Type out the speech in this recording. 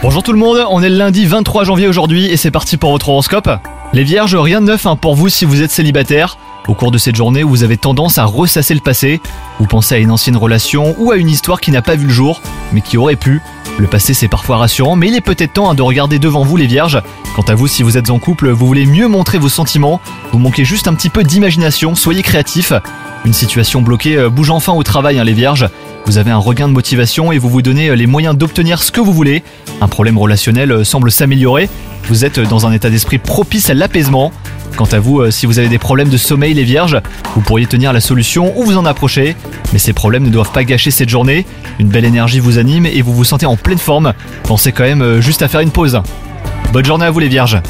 Bonjour tout le monde, on est le lundi 23 janvier aujourd'hui et c'est parti pour votre horoscope. Les vierges, rien de neuf hein, pour vous si vous êtes célibataire. Au cours de cette journée, vous avez tendance à ressasser le passé. Vous pensez à une ancienne relation ou à une histoire qui n'a pas vu le jour, mais qui aurait pu. Le passé c'est parfois rassurant, mais il est peut-être temps hein, de regarder devant vous les vierges. Quant à vous, si vous êtes en couple, vous voulez mieux montrer vos sentiments, vous manquez juste un petit peu d'imagination, soyez créatifs. Une situation bloquée euh, bouge enfin au travail hein, les vierges. Vous avez un regain de motivation et vous vous donnez euh, les moyens d'obtenir ce que vous voulez. Un problème relationnel euh, semble s'améliorer. Vous êtes dans un état d'esprit propice à l'apaisement. Quant à vous, euh, si vous avez des problèmes de sommeil les vierges, vous pourriez tenir la solution ou vous en approcher. Mais ces problèmes ne doivent pas gâcher cette journée. Une belle énergie vous anime et vous vous sentez en pleine forme. Pensez quand même juste à faire une pause. Bonne journée à vous les vierges